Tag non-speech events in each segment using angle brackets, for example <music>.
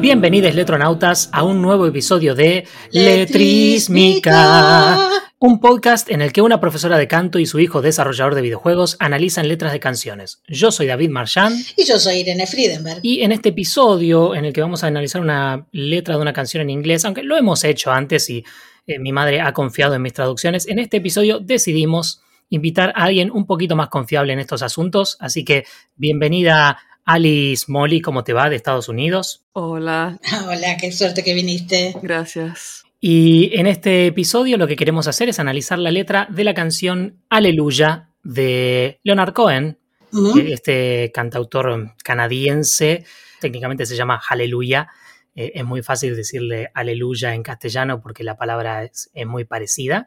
Bienvenidos letronautas a un nuevo episodio de Letrísmica, un podcast en el que una profesora de canto y su hijo desarrollador de videojuegos analizan letras de canciones. Yo soy David Marchand. Y yo soy Irene Friedenberg. Y en este episodio en el que vamos a analizar una letra de una canción en inglés, aunque lo hemos hecho antes y eh, mi madre ha confiado en mis traducciones, en este episodio decidimos invitar a alguien un poquito más confiable en estos asuntos, así que bienvenida Alice Molly, ¿cómo te va de Estados Unidos? Hola. <laughs> Hola, qué suerte que viniste. Gracias. Y en este episodio lo que queremos hacer es analizar la letra de la canción Aleluya de Leonard Cohen, este cantautor canadiense, técnicamente se llama Aleluya. Eh, es muy fácil decirle aleluya en castellano porque la palabra es muy parecida.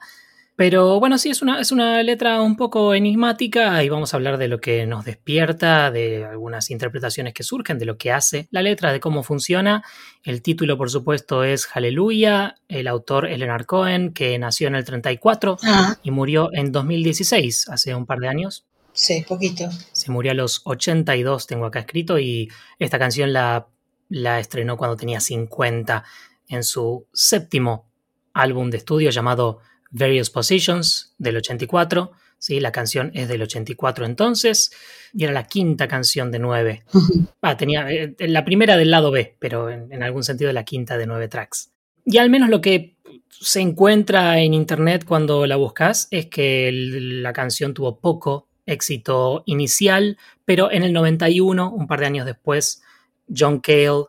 Pero bueno, sí, es una, es una letra un poco enigmática y vamos a hablar de lo que nos despierta, de algunas interpretaciones que surgen, de lo que hace la letra, de cómo funciona. El título, por supuesto, es Hallelujah. El autor es Leonard Cohen, que nació en el 34 ah. y murió en 2016, hace un par de años. Sí, poquito. Se murió a los 82, tengo acá escrito, y esta canción la, la estrenó cuando tenía 50 en su séptimo álbum de estudio llamado Various Positions del 84, ¿sí? la canción es del 84 entonces, y era la quinta canción de nueve. <laughs> Ah, tenía eh, la primera del lado B, pero en, algún sentido la quinta de nueve tracks. Y al menos lo que se encuentra en internet cuando la buscas es que la canción tuvo poco éxito inicial, pero en el 91, un par de años después, John Cale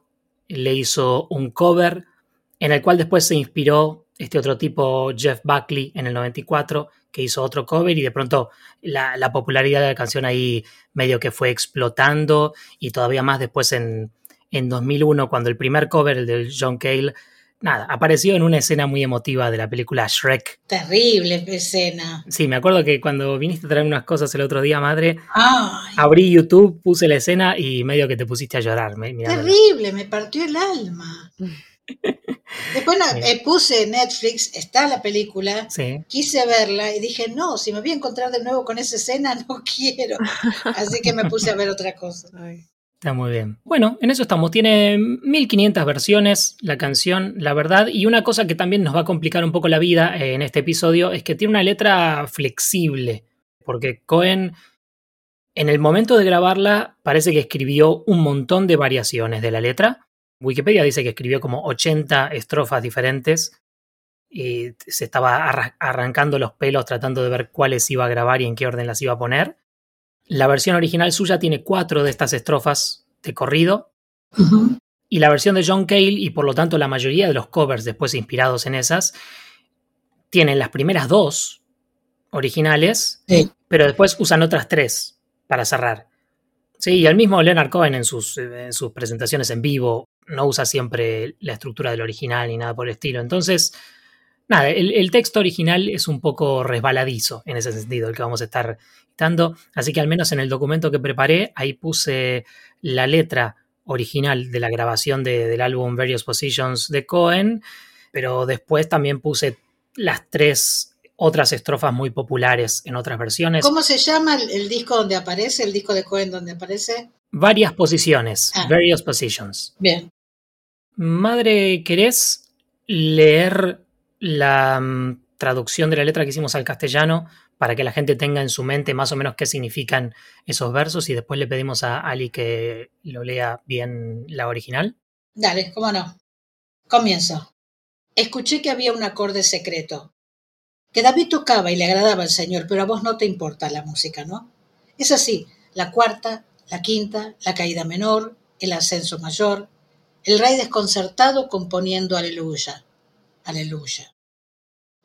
le hizo un cover en el cual después se inspiró este otro tipo, Jeff Buckley, en el 94, que hizo otro cover y de pronto la, popularidad de la canción ahí medio que fue explotando y todavía más después en, en 2001, cuando el primer cover, el de John Cale, nada, apareció en una escena muy emotiva de la película Shrek. Terrible escena. Sí, me acuerdo que cuando viniste a traer unas cosas el otro día, madre, abrí YouTube, puse la escena y medio que te pusiste a llorar. Terrible, me partió el alma. <laughs> Después eh, puse Netflix, está la película, quise verla y dije, no, si me voy a encontrar de nuevo con esa escena, <laughs> no quiero. Así que me puse a ver otra cosa. Está muy bien. Bueno, en eso estamos. Tiene 1500 versiones la canción, la verdad. Y una cosa que también nos va a complicar un poco la vida eh, en este episodio es que tiene una letra flexible. Porque Cohen, en el momento de grabarla, parece que escribió un montón de variaciones de la letra Wikipedia dice que escribió como 80 estrofas diferentes y se estaba arrancando los pelos tratando de ver cuáles iba a grabar y en qué orden las iba a poner. La versión original suya tiene cuatro de estas estrofas de corrido. Y la versión de John Cale, y por lo tanto la mayoría de los covers después inspirados en esas, tienen las primeras dos originales, pero después usan otras tres para cerrar. Sí, y el mismo Leonard Cohen en sus, en sus presentaciones en vivo no usa siempre la estructura del original ni nada por el estilo. Entonces, nada, el, texto original es un poco resbaladizo en ese sentido, el que vamos a estar dando. Así que al menos en el documento que preparé, ahí puse la letra original de la grabación del álbum Various Positions de Cohen, pero después también puse las tres otras estrofas muy populares en otras versiones. ¿Cómo se llama el, disco donde aparece, el disco de Cohen donde aparece? Varias posiciones, ah. various positions. Bien. Madre, ¿querés leer la mm, traducción de la letra que hicimos al castellano para que la gente tenga en su mente más o menos qué significan esos versos y después le pedimos a Ali que lo lea bien la original? Dale, cómo no. Comienzo. Escuché que había un acorde secreto, que David tocaba y le agradaba al Señor, pero a vos no te importa la música, ¿no? Es así, la cuarta, la quinta, la caída menor, el ascenso mayor, el rey desconcertado componiendo aleluya, aleluya.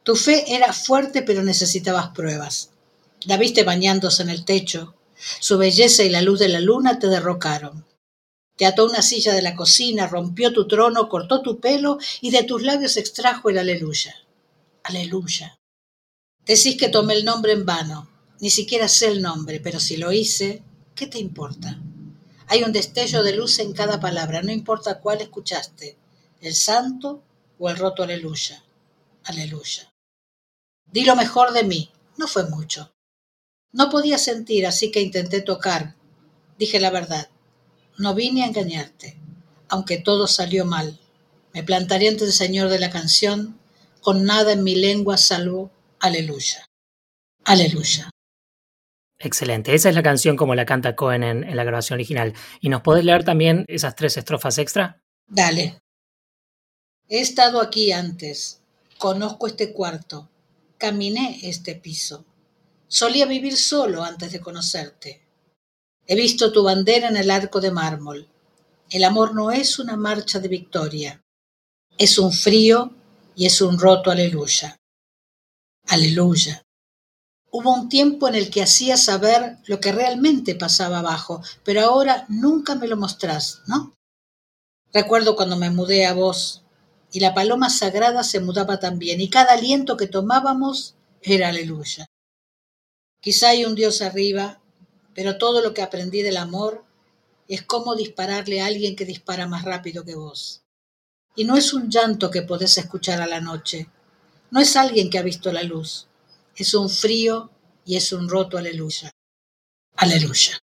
Tu fe era fuerte pero necesitabas pruebas. La viste bañándose en el techo. Su belleza y la luz de la luna te derrocaron. Te ató una silla de la cocina, rompió tu trono, cortó tu pelo y de tus labios extrajo el aleluya. Aleluya. Decís que tomé el nombre en vano. Ni siquiera sé el nombre, pero si lo hice, ¿qué te importa? Hay un destello de luz en cada palabra, no importa cuál escuchaste. el santo o el roto aleluya. Aleluya. Di lo mejor de mí, no fue mucho. No podía sentir, así que intenté tocar. Dije la verdad. No vine a engañarte, aunque todo salió mal. Me plantaré ante el Señor de la canción, con nada en mi lengua salvo aleluya. Aleluya. Excelente. Esa es la canción como la canta Cohen en, la grabación original. ¿Y nos podés leer también esas tres estrofas extra? Dale. He estado aquí antes. Conozco este cuarto. Caminé este piso. Solía vivir solo antes de conocerte. He visto tu bandera en el arco de mármol. El amor no es una marcha de victoria. Es un frío y es un roto aleluya. Aleluya. Hubo un tiempo en el que hacía saber lo que realmente pasaba abajo, pero ahora nunca me lo mostrás, ¿no? Recuerdo cuando me mudé a vos, y la paloma sagrada se mudaba también, y cada aliento que tomábamos era aleluya. Quizá hay un Dios arriba, pero todo lo que aprendí del amor es cómo dispararle a alguien que dispara más rápido que vos. Y no es un llanto que podés escuchar a la noche, no es alguien que ha visto la luz, es un frío y es un roto aleluya. Aleluya.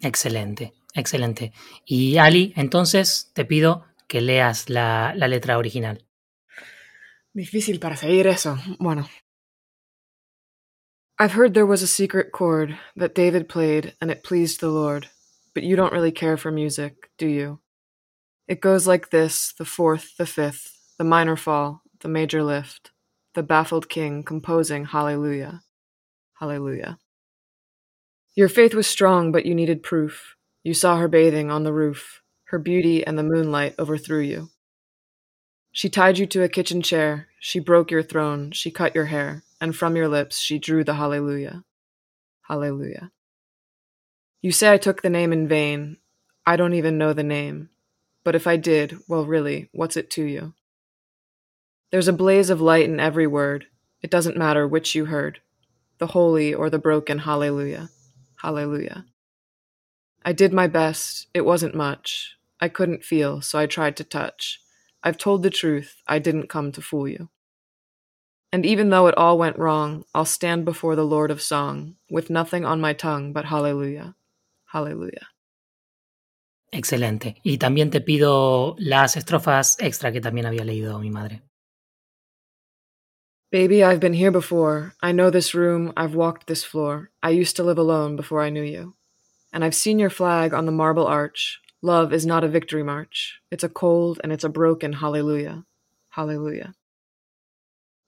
Excelente, excelente. Y Ali, entonces te pido que leas la, la letra original. Difícil para seguir eso. Bueno. I've heard there was a secret chord that David played and it pleased the Lord, but you don't really care for music, do you? It goes like this the fourth, the fifth, the minor fall, the major lift, the baffled king composing Hallelujah. Hallelujah. Your faith was strong, but you needed proof. You saw her bathing on the roof. Her beauty and the moonlight overthrew you. She tied you to a kitchen chair, she broke your throne, she cut your hair, and from your lips she drew the Hallelujah. Hallelujah. You say I took the name in vain. I don't even know the name. But if I did, well, really, what's it to you? There's a blaze of light in every word. It doesn't matter which you heard the holy or the broken Hallelujah. Hallelujah. I did my best. It wasn't much. I couldn't feel, so I tried to touch. I've told the truth, I didn't come to fool you. And even though it all went wrong, I'll stand before the Lord of Song, with nothing on my tongue but hallelujah. Hallelujah. Excelente. Y también te pido las estrofas extra que también había leído mi madre. Baby, I've been here before. I know this room. I've walked this floor. I used to live alone before I knew you. And I've seen your flag on the marble arch. Love is not a victory march. It's a cold and it's a broken hallelujah. Hallelujah.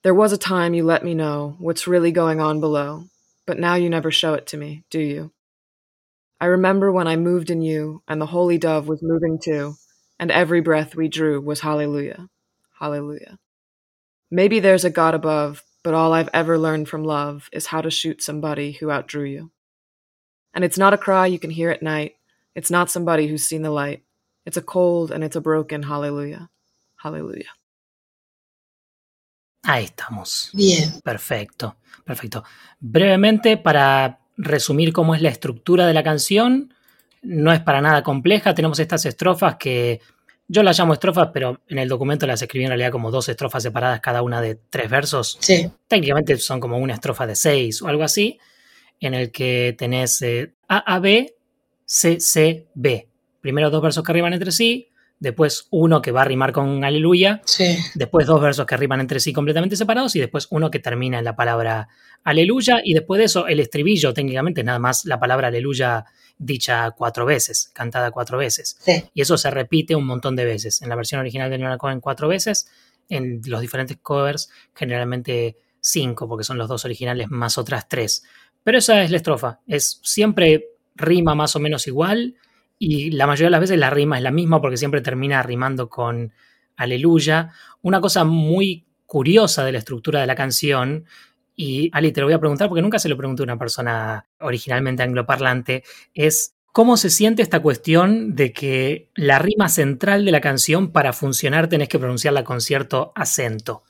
There was a time you let me know what's really going on below, but now you never show it to me, do you? I remember when I moved in you and the holy dove was moving too, and every breath we drew was hallelujah. Hallelujah. Maybe there's a God above, but all I've ever learned from love is how to shoot somebody who outdrew you. And it's not a cry you can hear at night, It's not somebody who's seen the light. It's a cold and it's a broken hallelujah. Hallelujah. Ahí estamos. Bien. Perfecto, perfecto. Brevemente, para resumir cómo es la estructura de la canción, no es para nada compleja. Tenemos estas estrofas que yo las llamo estrofas, pero en el documento las escribí en realidad como dos estrofas separadas, cada una de tres versos. Sí. Técnicamente son como una estrofa de seis o algo así, en el que tenés eh, A, A, B, C, C, B. Primero dos versos que riman entre sí, después uno que va a rimar con aleluya, Sí. después dos versos que riman entre sí completamente separados y después uno que termina en la palabra aleluya y después de eso el estribillo técnicamente es nada más la palabra aleluya dicha cuatro veces, cantada cuatro veces. Sí. Y eso se repite un montón de veces. En la versión original de Leonard Cohen cuatro veces, en los diferentes covers generalmente cinco, porque son los dos originales más otras tres. Pero esa es la estrofa, es siempre rima más o menos igual y la mayoría de las veces la rima es la misma porque siempre termina rimando con aleluya. Una cosa muy curiosa de la estructura de la canción, y Ali te lo voy a preguntar porque nunca se lo pregunté a una persona originalmente angloparlante, es cómo se siente esta cuestión de que la rima central de la canción para funcionar tenés que pronunciarla con cierto acento.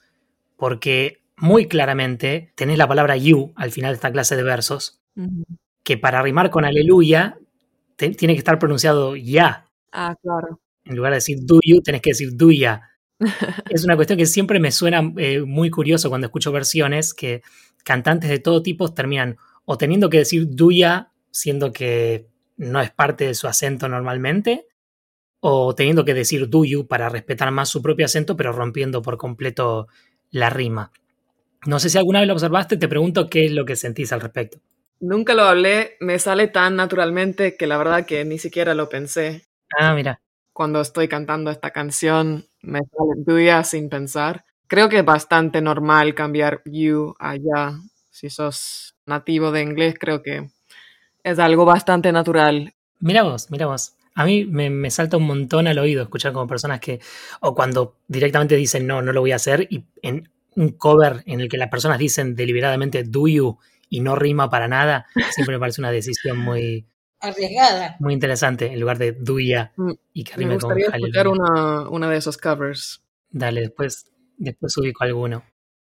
Porque muy claramente tenés la palabra you al final de esta clase de versos que para rimar con aleluya te- tiene que estar pronunciado ya. Ah, claro. En lugar de decir do you, tenés que decir duya. <laughs> es una cuestión que siempre me suena eh, muy curioso cuando escucho versiones que cantantes de todo tipo terminan o teniendo que decir duya, siendo que no es parte de su acento normalmente, o teniendo que decir do you para respetar más su propio acento, pero rompiendo por completo la rima. No sé si alguna vez lo observaste, te pregunto qué es lo que sentís al respecto. Nunca lo hablé, me sale tan naturalmente que la verdad que ni siquiera lo pensé. Ah, mira. Cuando estoy cantando esta canción, me sale tuya sin pensar. Creo que es bastante normal cambiar you allá. Si sos nativo de inglés, creo que es algo bastante natural. Mira vos, mira vos. A mí me, salta un montón al oído escuchar como personas que, o cuando directamente dicen no, no lo voy a hacer, y en un cover en el que las personas dicen deliberadamente do you y no rima para nada, siempre me parece una decisión muy arriesgada. Muy interesante, en lugar de duya mm, y que rime Me gustaría escuchar una, una de esos covers. Dale, después, después ubico alguno.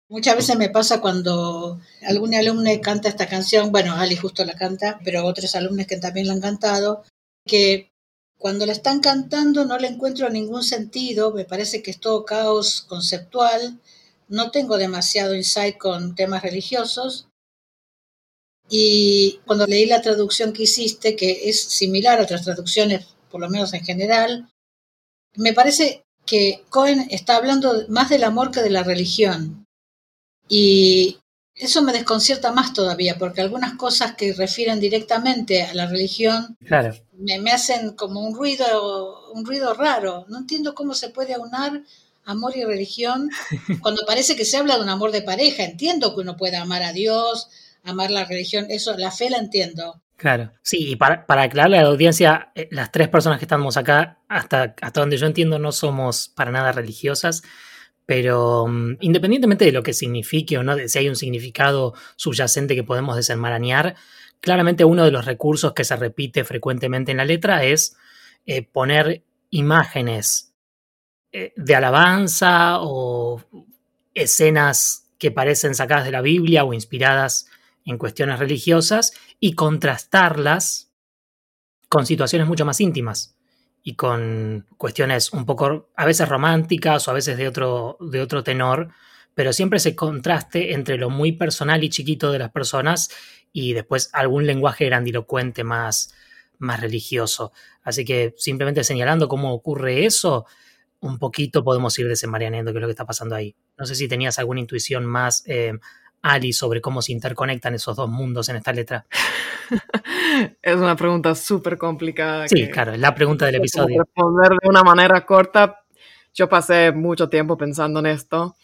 Muchas veces me pasa cuando algún alumno canta esta canción, bueno, Ali justo la canta, pero otros alumnos que también la han cantado, que cuando la están cantando no le encuentro ningún sentido, me parece que es todo caos conceptual, no tengo demasiado insight con temas religiosos. Y cuando leí la traducción que hiciste, que es similar a otras traducciones, por lo menos en general, me parece que Cohen está hablando más del amor que de la religión. Y eso me desconcierta más todavía, porque algunas cosas que refieren directamente a la religión me, hacen como un ruido, un ruido raro. No entiendo cómo se puede aunar amor y religión <laughs> cuando parece que se habla de un amor de pareja. Entiendo que uno pueda amar a Dios, amar la religión, eso, la fe la entiendo. Claro, sí, y para, para aclararle a la audiencia, eh, las tres personas que estamos acá, hasta, hasta donde yo entiendo, no somos para nada religiosas. Pero mm, independientemente de lo que signifique o no, de si hay un significado subyacente que podemos desenmarañar, claramente uno de los recursos que se repite frecuentemente en la letra es eh, poner imágenes eh, de alabanza o escenas que parecen sacadas de la Biblia o inspiradas en cuestiones religiosas y contrastarlas con situaciones mucho más íntimas y con cuestiones un poco a veces románticas o a veces de otro, de otro tenor, pero siempre ese contraste entre lo muy personal y chiquito de las personas y después algún lenguaje grandilocuente más, más religioso. Así que simplemente señalando cómo ocurre eso, un poquito podemos ir desenmarañando qué es lo que está pasando ahí. No sé si tenías alguna intuición más, eh, Ali, sobre cómo se interconectan esos dos mundos en esta letra. <laughs> es una pregunta súper complicada. Sí, claro, es la pregunta del episodio. Responder de una manera corta. Yo pasé mucho tiempo pensando en esto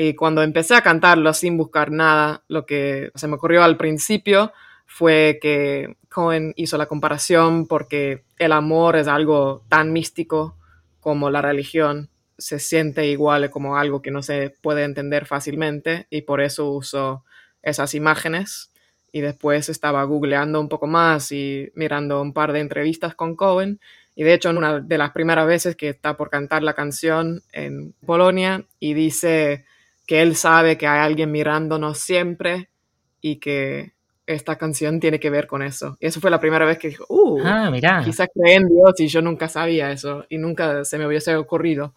y cuando empecé a cantarlo sin buscar nada, lo que se me ocurrió al principio fue que Cohen hizo la comparación porque el amor es algo tan místico como la religión, se siente igual como algo que no se puede entender fácilmente y por eso uso esas imágenes y después estaba googleando un poco más y mirando un par de entrevistas con Cohen. Y de hecho, en una de las primeras veces que está por cantar la canción en Polonia y dice que él sabe que hay alguien mirándonos siempre y que esta canción tiene que ver con eso. Y eso fue la primera vez que dijo, uh, ah, mira. quizás cree en Dios y yo nunca sabía eso y nunca se me hubiese ocurrido.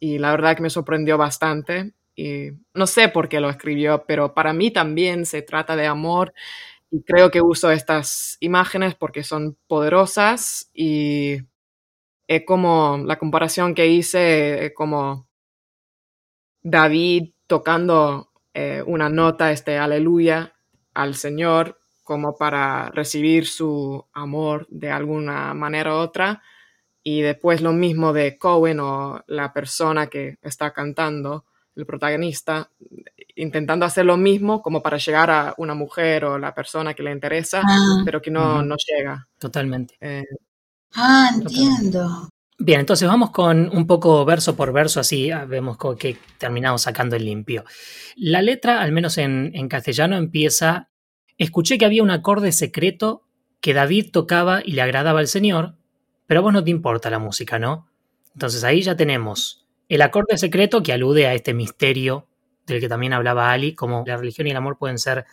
Y la verdad que me sorprendió bastante y no sé por qué lo escribió, pero para mí también se trata de amor y creo que uso estas imágenes porque son poderosas y es como la comparación que hice, como David tocando eh, una nota, este aleluya al Señor como para recibir su amor de alguna manera u otra. Y después lo mismo de Cohen o la persona que está cantando el protagonista intentando hacer lo mismo como para llegar a una mujer o la persona que le interesa, ah. pero que no, no llega. Totalmente. Eh, ah, entiendo. Bien, entonces vamos con un poco verso por verso, así ah, vemos que terminamos sacando el limpio. La letra, al menos en, en castellano, empieza, escuché que había un acorde secreto que David tocaba y le agradaba al Señor, pero a vos no te importa la música, ¿no? Entonces ahí ya tenemos el acorde secreto que alude a este misterio del que también hablaba Ali, como la religión y el amor pueden ser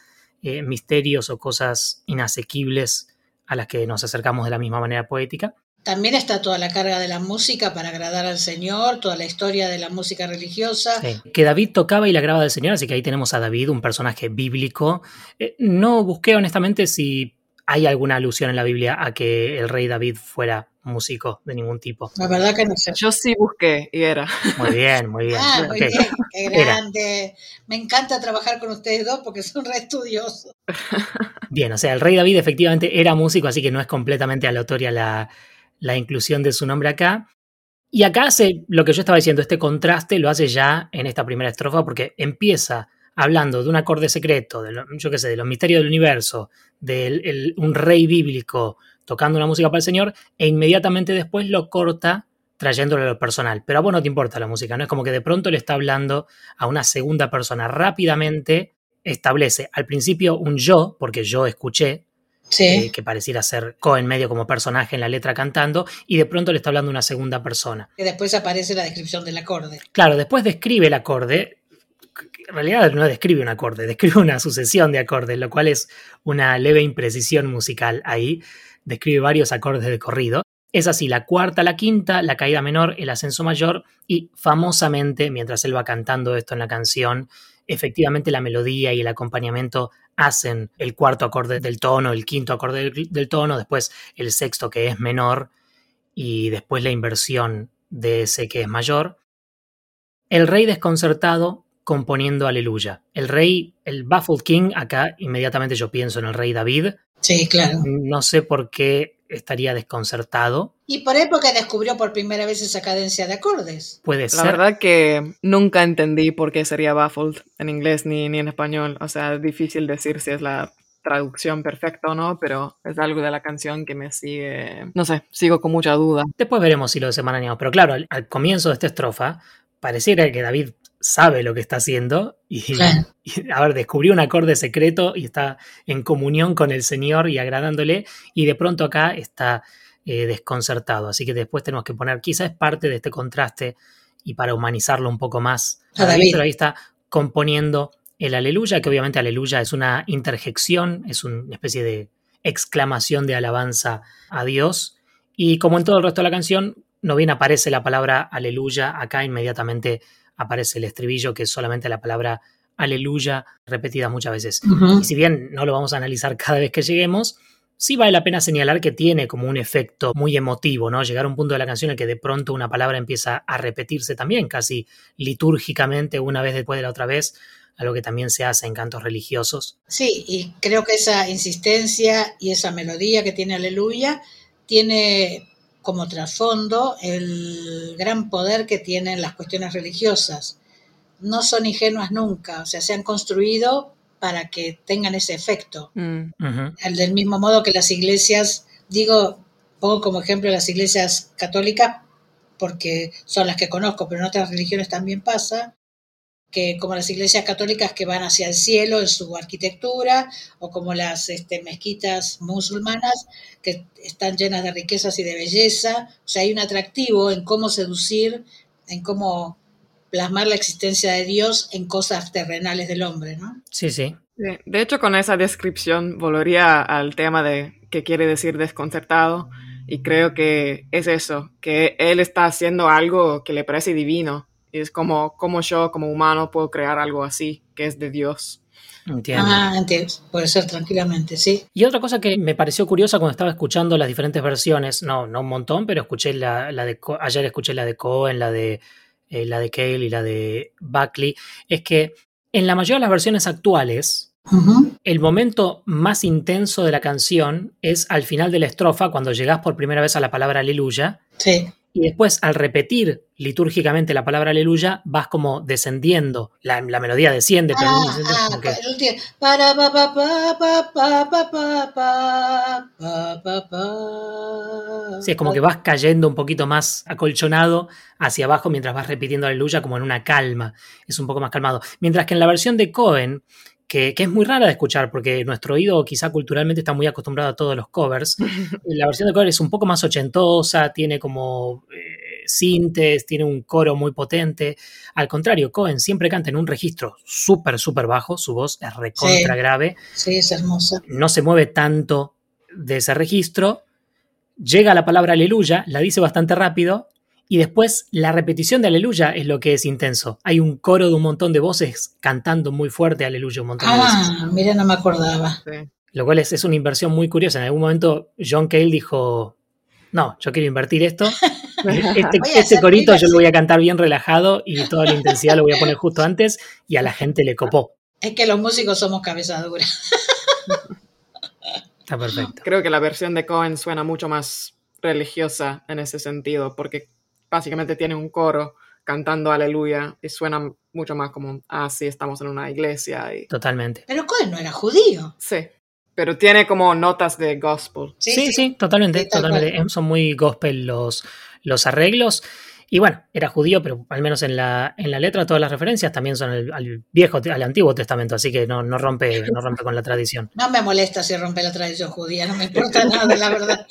eh, misterios o cosas inasequibles a las que nos acercamos de la misma manera poética. también está toda la carga de la música para agradar al Señor, toda la historia de la música religiosa. Que David tocaba y la grababa del Señor, así que ahí tenemos a David, un personaje bíblico. Eh, no busqué honestamente si hay alguna alusión en la Biblia a que el rey David fuera músico de ningún tipo. La verdad que no sé. Yo sí busqué y era. Muy bien, muy bien. Ah, muy bien, qué grande. Me encanta trabajar con ustedes dos porque son re estudiosos. Bien, o sea, el rey David efectivamente era músico, así que no es completamente aleatoria la, la inclusión de su nombre acá. Y acá hace lo que yo estaba diciendo, este contraste lo hace ya en esta primera estrofa porque empieza hablando de un acorde secreto, de yo qué sé, de los misterios del universo, de un rey bíblico tocando una música para el Señor, e inmediatamente después lo corta trayéndolo a lo personal. Pero a vos no te importa la música, ¿no? Es como que de pronto le está hablando a una segunda persona. Rápidamente establece al principio un yo, porque yo escuché, eh, que pareciera ser Cohen medio como personaje en la letra cantando, y de pronto le está hablando una segunda persona. Que después aparece la descripción del acorde. Claro, después describe el acorde. En realidad no describe un acorde, describe una sucesión de acordes, lo cual es una leve imprecisión musical ahí. Describe varios acordes de corrido. Es así, la cuarta, la quinta, la caída menor, el ascenso mayor y famosamente, mientras él va cantando esto en la canción, efectivamente la melodía y el acompañamiento hacen el cuarto acorde del tono, el quinto acorde del, tono, después el sexto que es menor y después la inversión de ese que es mayor. El rey desconcertado componiendo aleluya. El rey, el Baffled King, acá inmediatamente yo pienso en el rey David. Sí, claro. No sé por qué estaría desconcertado. Y por época descubrió por primera vez esa cadencia de acordes. Puede ser. La verdad que nunca entendí por qué sería baffled en inglés ni, ni en español. O sea, es difícil decir si es la traducción perfecta o no, pero es algo de la canción que me sigue, no sé, sigo con mucha duda. Después veremos si lo desenmarañamos, pero claro, al, comienzo de esta estrofa pareciera que David sabe lo que está haciendo <laughs> y, a ver, descubrió un acorde secreto y está en comunión con el Señor y agradándole y de pronto acá está eh, desconcertado. Así que después tenemos que poner, quizás es parte de este contraste y para humanizarlo un poco más, a David. pero ahí está componiendo el aleluya, que obviamente aleluya es una interjección, es una especie de exclamación de alabanza a Dios. Y como en todo el resto de la canción, no bien aparece la palabra aleluya, acá inmediatamente aparece el estribillo, que es solamente la palabra aleluya repetida muchas veces. Y si bien no lo vamos a analizar <laughs> cada vez que lleguemos, sí vale la pena señalar que tiene como un efecto muy emotivo, ¿no? Llegar a un punto de la canción en el que de pronto una palabra empieza a repetirse también, casi litúrgicamente, una vez después de la otra vez, algo que también se hace en cantos religiosos. Sí, y creo que esa insistencia y esa melodía que tiene Aleluya tiene como trasfondo el gran poder que tienen las cuestiones religiosas. No son ingenuas nunca, o sea, se han construido para que tengan ese efecto. Mm. Del mismo modo que las iglesias, digo, pongo como ejemplo las iglesias católicas, porque son las que conozco, pero en otras religiones también pasa, que como las iglesias católicas que van hacia el cielo en su arquitectura, o como las este, mezquitas musulmanas que están llenas de riquezas y de belleza. O sea, hay un atractivo en cómo seducir, en cómo plasmar la existencia de Dios en cosas terrenales del hombre, ¿no? Sí, sí. De hecho, con esa descripción volvería al tema de qué quiere decir desconcertado. Y creo que es eso, que él está haciendo algo que le parece divino es como, como yo, como humano, puedo crear algo así, que es de Dios. Entiendo. Ah, entiendo. Puede ser tranquilamente, sí. Y otra cosa que me pareció curiosa cuando estaba escuchando las diferentes versiones, no, no un montón, pero escuché la, la de ayer escuché la de Cohen, la de eh, la de Cale y la de Buckley, es que en la mayoría de las versiones actuales, el momento más intenso de la canción es al final de la estrofa, cuando llegas por primera vez a la palabra aleluya. Sí y después al repetir litúrgicamente la palabra aleluya vas como descendiendo, la, melodía desciende, pero Sí, es como que vas cayendo un poquito más acolchonado hacia abajo mientras vas repitiendo aleluya como en una calma, es un poco más calmado. Mientras que en la versión de Cohen, que, es muy rara de escuchar porque nuestro oído quizá culturalmente está muy acostumbrado a todos los covers. <laughs> La versión de cover es un poco más ochentosa, tiene como eh, sintes, tiene un coro muy potente. Al contrario, Cohen siempre canta en un registro súper, súper bajo, su voz es recontra grave. Sí, es hermosa. No se mueve tanto de ese registro, llega la palabra aleluya, la dice bastante rápido, y después la repetición de aleluya es lo que es intenso. Hay un coro de un montón de voces cantando muy fuerte aleluya un montón de veces. Ah, mira, no me acordaba. Sí. Lo cual es, es una inversión muy curiosa. En algún momento John Cale dijo, no, yo quiero invertir esto. <laughs> Este, este corito yo lo voy a cantar bien relajado y toda la intensidad lo voy a poner justo antes y a la gente le copó. Es que los músicos somos cabeza dura. Está perfecto. Creo que la versión de Cohen suena mucho más religiosa en ese sentido, porque básicamente tiene un coro cantando aleluya y suena mucho más como, ah, sí, estamos en una iglesia. Y... Totalmente. Pero Cohen no era judío. Sí, pero tiene como notas de gospel. Sí, sí, totalmente. Sí, totalmente. cual. Son muy gospel los, los arreglos. Y bueno, era judío, pero al menos en la, en la letra todas las referencias también son al, al viejo, al antiguo testamento, así que no, no rompe, no rompe con la tradición. No me molesta si rompe la tradición judía, no me importa nada, la verdad.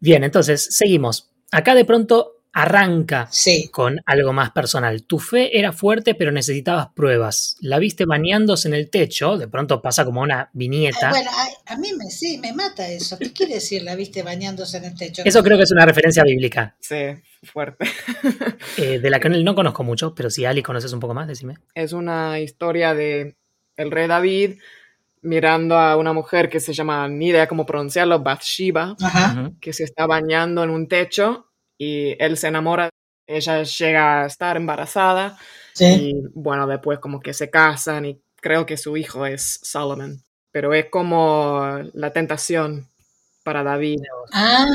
Bien, entonces, seguimos. Acá de pronto arranca Sí. con algo más personal. Tu fe era fuerte, pero necesitabas pruebas. La viste bañándose en el techo, de pronto pasa como una viñeta. Bueno, a, a mí me, sí, me mata eso. ¿Qué quiere decir la viste bañándose en el techo? Eso creo que es una referencia bíblica, Sí, fuerte. <laughs> eh, de la que no conozco mucho, pero si Ali conoces un poco más, decime. es una historia de el rey David mirando a una mujer que se llama, ni idea cómo pronunciarlo, Bathsheba, Ajá. Que se está bañando en un techo y él se enamora. Ella llega a estar embarazada Sí. y bueno, después como que se casan y creo que su hijo es Solomon. Pero es como la tentación para David. Ah,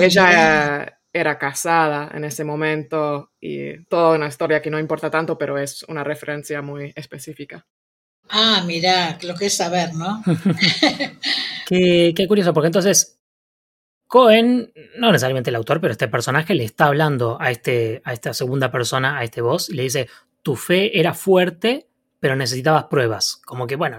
Y ella era casada en ese momento y toda una historia que no importa tanto, pero es una referencia muy específica. Ah, mira, lo que es saber, ¿no? <laughs> Qué, qué curioso, porque entonces Cohen, no necesariamente el autor, pero este personaje le está hablando a, este, a esta segunda persona, a este voz, y le dice, tu fe era fuerte, pero necesitabas pruebas. Como que, bueno,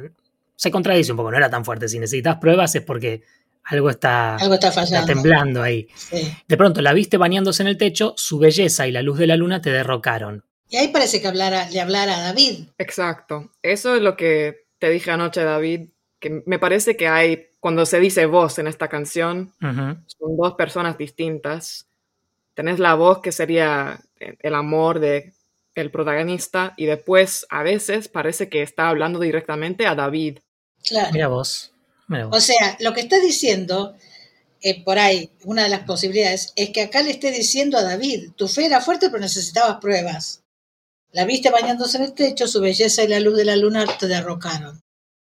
se contradice un poco, no era tan fuerte. Si necesitas pruebas es porque algo está, Algo está está fallando. temblando ahí. Sí. De pronto la viste bañándose en el techo, su belleza y la luz de la luna te derrocaron. Y ahí parece que hablara, le hablara a David. Exacto. Eso es lo que te dije anoche, David, que me parece que hay, cuando se dice voz en esta canción, son dos personas distintas. Tenés la voz que sería el amor de el protagonista y después a veces parece que está hablando directamente a David. Claro. Mira vos. Mira vos. O sea, lo que está diciendo, eh, por ahí, una de las posibilidades, es que acá le esté diciendo a David, tu fe era fuerte pero necesitabas pruebas. La viste bañándose en el techo, su belleza y la luz de la luna te derrocaron.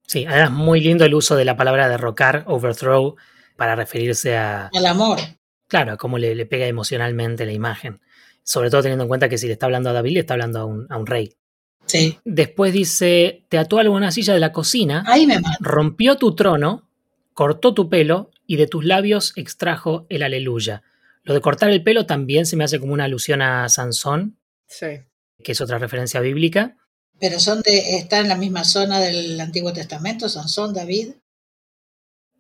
Sí, además muy lindo el uso de la palabra derrocar, overthrow, para referirse a, Al amor. claro, a cómo le, le pega emocionalmente la imagen. Sobre todo teniendo en cuenta que si le está hablando a David, le está hablando a un, a un rey. Sí. Después dice, te ató a alguna silla de la cocina, Ahí me mata. rompió tu trono, cortó tu pelo y de tus labios extrajo el aleluya. Lo de cortar el pelo también se me hace como una alusión a Sansón, Sí. Que es otra referencia bíblica. Pero son de, está en la misma zona del Antiguo Testamento, Sansón, David.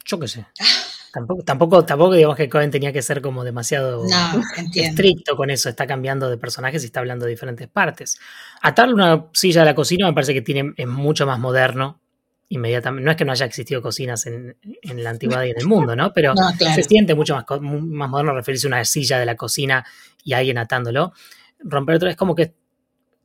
Yo qué sé. <laughs> Tampoco, tampoco, tampoco digamos que Cohen tenía que ser como demasiado No, estricto con eso. Está cambiando de personajes y está hablando de diferentes partes. Atarle una silla a la cocina me parece que tiene, es mucho más moderno. Inmediatamente. No es que no haya existido cocinas en, en la antigüedad y en el mundo, ¿no? Pero <laughs> No, claro. se siente mucho más, más moderno referirse a una silla de la cocina y a alguien atándolo. Romper otro es como que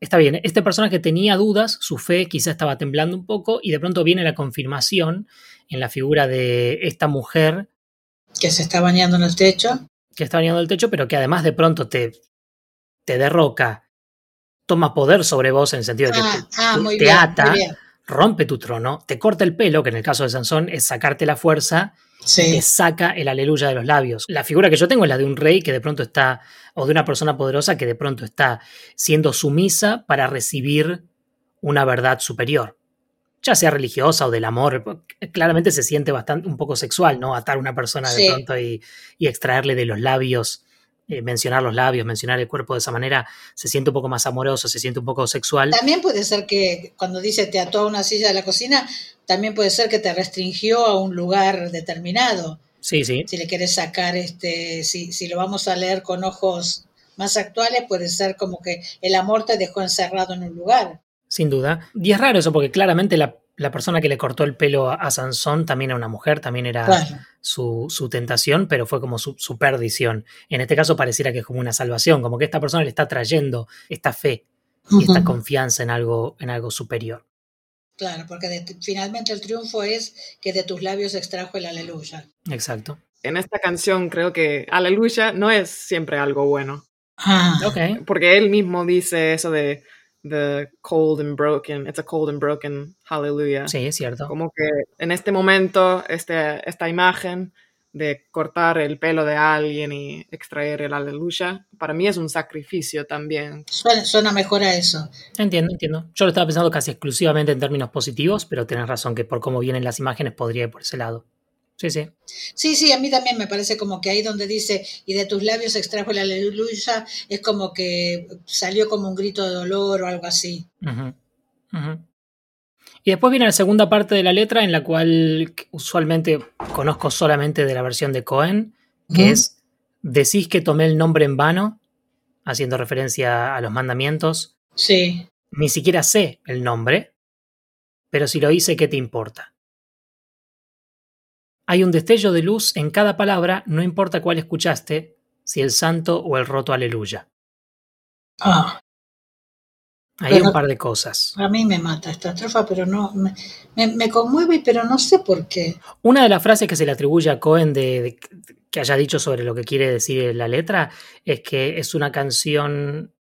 está bien. Este personaje tenía dudas, su fe quizá estaba temblando un poco y de pronto viene la confirmación en la figura de esta mujer Que se está bañando en el techo. que está bañando el techo, pero que además de pronto te, te derroca, toma poder sobre vos en el sentido de que Ah, te, ah, te- bien, ata, rompe tu trono, te corta el pelo, que en el caso de Sansón es sacarte la fuerza, Sí. te saca el aleluya de los labios. La figura que yo tengo es la de un rey que de pronto está, o de una persona poderosa que de pronto está siendo sumisa para recibir una verdad superior. Ya sea religiosa o del amor, claramente se siente bastante un poco sexual, ¿no? Atar a una persona de Sí. pronto y, y extraerle de los labios, eh, mencionar los labios, mencionar el cuerpo de esa manera, se siente un poco más amoroso, se siente un poco sexual. También puede ser que cuando dice te ató a una silla de la cocina, también puede ser que te restringió a un lugar determinado. Sí, sí. Si le quieres sacar, este, si, si lo vamos a leer con ojos más actuales, puede ser como que el amor te dejó encerrado en un lugar. Sin duda. Y es raro eso porque claramente la, la persona que le cortó el pelo a, Sansón también era una mujer, también era su, tentación, pero fue como su, perdición. En este caso pareciera que es como una salvación, como que esta persona le está trayendo esta fe y esta confianza en algo, en algo superior. Claro, porque finalmente el triunfo es que de tus labios extrajo el aleluya. Exacto. En esta canción creo que aleluya no es siempre algo bueno. Ah. Okay. Porque él mismo dice eso de the cold and broken, it's a cold and broken hallelujah. Sí, es cierto. Como que en este momento, este, esta imagen de cortar el pelo de alguien y extraer el aleluya, para mí es un sacrificio también. Suena, mejor a eso. Entiendo, entiendo. Yo lo estaba pensando casi exclusivamente en términos positivos, pero tienes razón que por cómo vienen las imágenes podría ir por ese lado. Sí, sí. Sí, sí, a mí también me parece como que ahí donde dice, y de tus labios extrajo el aleluya, es como que salió como un grito de dolor o algo así. Y después viene la segunda parte de la letra en la cual usualmente conozco solamente de la versión de Cohen, que es, decís que tomé el nombre en vano, haciendo referencia a los mandamientos. Sí. Ni siquiera sé el nombre, pero si lo hice, ¿qué te importa? Hay un destello de luz en cada palabra, no importa cuál escuchaste, si el santo o el roto aleluya. Ah. Hay un par de cosas. A mí me mata esta estrofa, pero no. Me, me, conmueve, pero no sé por qué. Una de las frases que se le atribuye a Cohen de, que haya dicho sobre lo que quiere decir la letra es que es una canción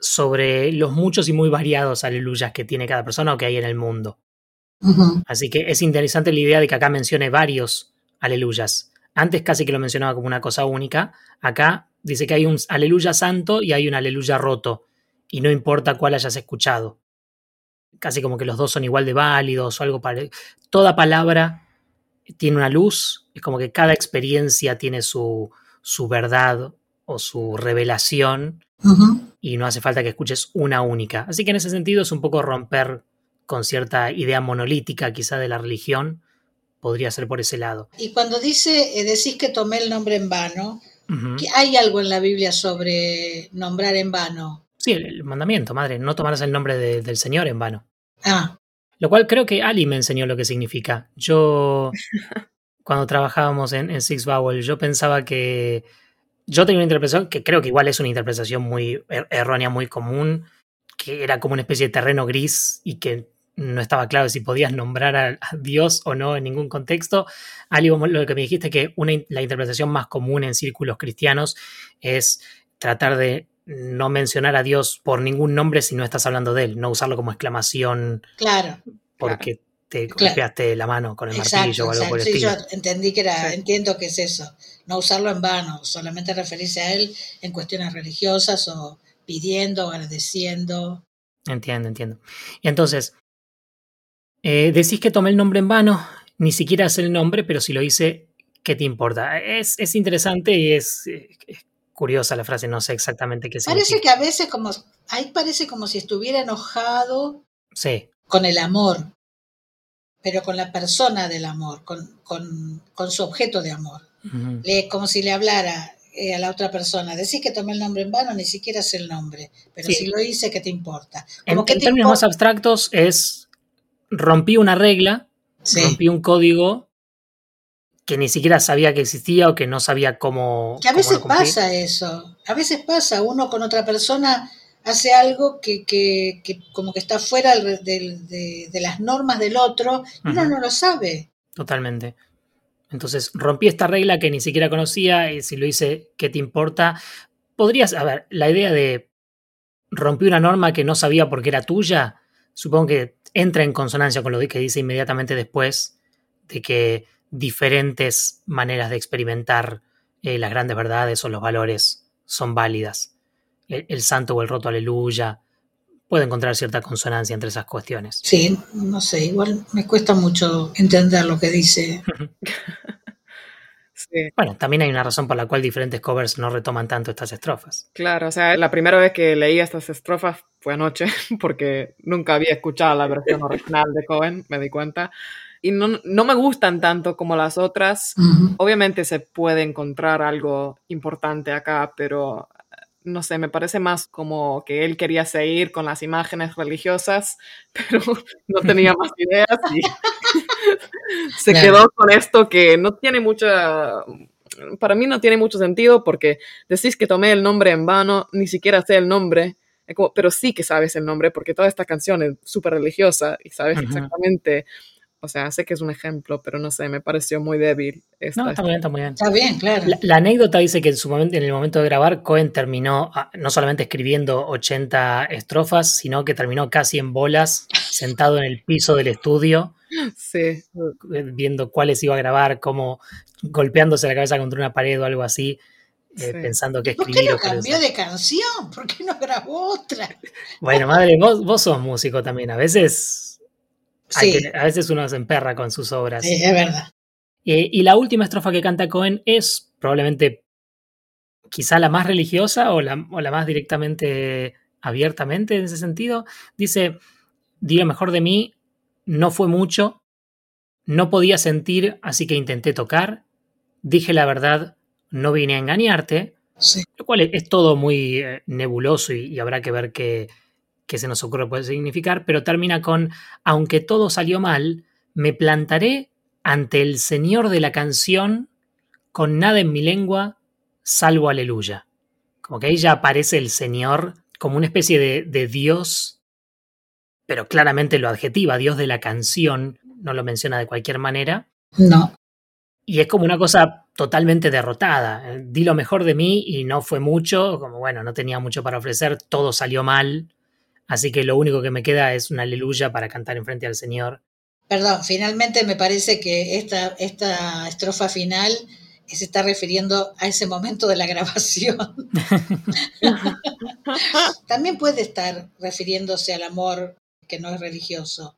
sobre los muchos y muy variados aleluyas que tiene cada persona o que hay en el mundo. Así que es interesante la idea de que acá mencione varios aleluyas. Antes casi que lo mencionaba como una cosa única. Acá dice que hay un aleluya santo y hay un aleluya roto. Y no importa cuál hayas escuchado. Casi como que los dos son igual de válidos o algo parecido. Toda palabra tiene una luz. Es como que cada experiencia tiene su, su verdad o su revelación. Y no hace falta que escuches una única. Así que en ese sentido es un poco romper con cierta idea monolítica quizá de la religión, podría ser por ese lado. Y cuando dice, eh, decís que tomé el nombre en vano, ¿hay algo en la Biblia sobre nombrar en vano? Sí, el, mandamiento, madre, no tomarás el nombre del Señor en vano. Ah. Lo cual creo que Ali me enseñó lo que significa. Yo, <laughs> cuando trabajábamos en, en Six Vowel, yo pensaba que... Yo tenía una interpretación que creo que igual es una interpretación muy er, errónea, muy común, que era como una especie de terreno gris y que no estaba claro si podías nombrar a, Dios o no en ningún contexto. Algo lo que me dijiste que una, la interpretación más común en círculos cristianos es tratar de no mencionar a Dios por ningún nombre si no estás hablando de él, no usarlo como exclamación. Claro. Porque te golpeaste la mano con el martillo o algo por el sí, yo entendí que era, entiendo que es eso, no usarlo en vano, solamente referirse a él en cuestiones religiosas o pidiendo, agradeciendo. Entiendo, entiendo. Y entonces, eh, decís que tomé el nombre en vano, ni siquiera es el nombre, pero si lo hice, ¿qué te importa? Es, interesante y es, curiosa la frase, no sé exactamente qué significa. Parece que a veces como, ahí parece como si estuviera enojado sí. con el amor, pero con la persona del amor, con, con, su objeto de amor. le, como si le hablara eh, a la otra persona. Decís que tomé el nombre en vano, ni siquiera es el nombre, pero si lo hice, ¿qué te importa? en, términos más abstractos es rompí una regla, rompí un código que ni siquiera sabía que existía o que no sabía cómo. Que a veces pasa eso. A veces pasa, uno con otra persona hace algo que, que, que como que está fuera de, de, las normas del otro y uno no lo sabe. Totalmente. Entonces rompí esta regla que ni siquiera conocía y si lo hice, ¿qué te importa? Podrías, a ver, la idea de rompí una norma que no sabía porque era tuya, supongo que entra en consonancia con lo que dice inmediatamente después de que diferentes maneras de experimentar eh, las grandes verdades o los valores son válidas. El, santo o el roto aleluya puede encontrar cierta consonancia entre esas cuestiones. Sí, no sé, igual me cuesta mucho entender lo que dice. <laughs> Bueno, también hay una razón por la cual diferentes covers no retoman tanto estas estrofas. Claro, o sea, la primera vez que leí estas estrofas fue anoche, <laughs> porque nunca había escuchado la versión original de Cohen, me di cuenta. Y no, no me gustan tanto como las otras. Obviamente se puede encontrar algo importante acá, pero no sé, me parece más como que él quería seguir con las imágenes religiosas, <laughs> pero no tenía más <laughs> ideas y <laughs> se quedó con esto que no tiene mucha, para mí no tiene mucho sentido porque decís que tomé el nombre en vano, ni siquiera sé el nombre, pero sí que sabes el nombre porque toda esta canción es súper religiosa y sabes exactamente o sea, sé que es un ejemplo, pero no sé, me pareció muy débil. Esta, no, está bien, está muy bien. Está bien, claro. La, anécdota dice que en, su momento, en el momento de grabar, Cohen terminó ah, no solamente escribiendo 80 estrofas, sino que terminó casi en bolas, sentado en el piso del estudio. Sí. Eh, viendo cuáles iba a grabar, como golpeándose la cabeza contra una pared o algo así. Eh, pensando que escribir. ¿Por qué no cambió de canción? ¿Por qué no grabó otra? Bueno, madre, vos, vos sos músico también. A veces a veces uno se emperra con sus obras. Sí, es verdad. Eh, y la última estrofa que canta Cohen es probablemente quizá la más religiosa o la, o la más directamente abiertamente en ese sentido. Dice, di lo mejor de mí, no fue mucho, no podía sentir, así que intenté tocar, dije la verdad, no vine a engañarte, lo cual es, todo muy eh, nebuloso y, habrá que ver qué, que se nos ocurre puede significar, pero termina con, aunque todo salió mal, me plantaré ante el Señor de la canción con nada en mi lengua, salvo aleluya. Como que ahí ya aparece el Señor como una especie de, de Dios, pero claramente lo adjetiva, Dios de la canción, no lo menciona de cualquier manera. No. Y es como una cosa totalmente derrotada. Di lo mejor de mí y no fue mucho, como bueno, no tenía mucho para ofrecer, todo salió mal. Así que lo único que me queda es una aleluya para cantar enfrente al Señor. Perdón, finalmente me parece que esta, esta estrofa final se está refiriendo a ese momento de la <laughs> grabación. <laughs> También puede estar refiriéndose al amor que no es religioso.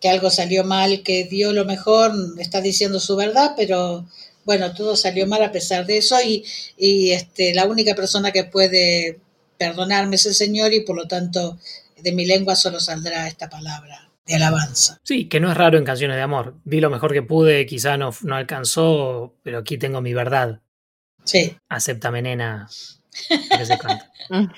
Que algo salió mal, que dio lo mejor, está diciendo su verdad, pero bueno, todo salió mal a pesar de eso y, y este, la única persona que puede perdonarme ese Señor y por lo tanto de mi lengua solo saldrá esta palabra de alabanza. Sí, que no es raro en canciones de amor. Di lo mejor que pude, quizá no, no alcanzó, pero aquí tengo mi verdad. Sí. Acéptame, nena. <laughs>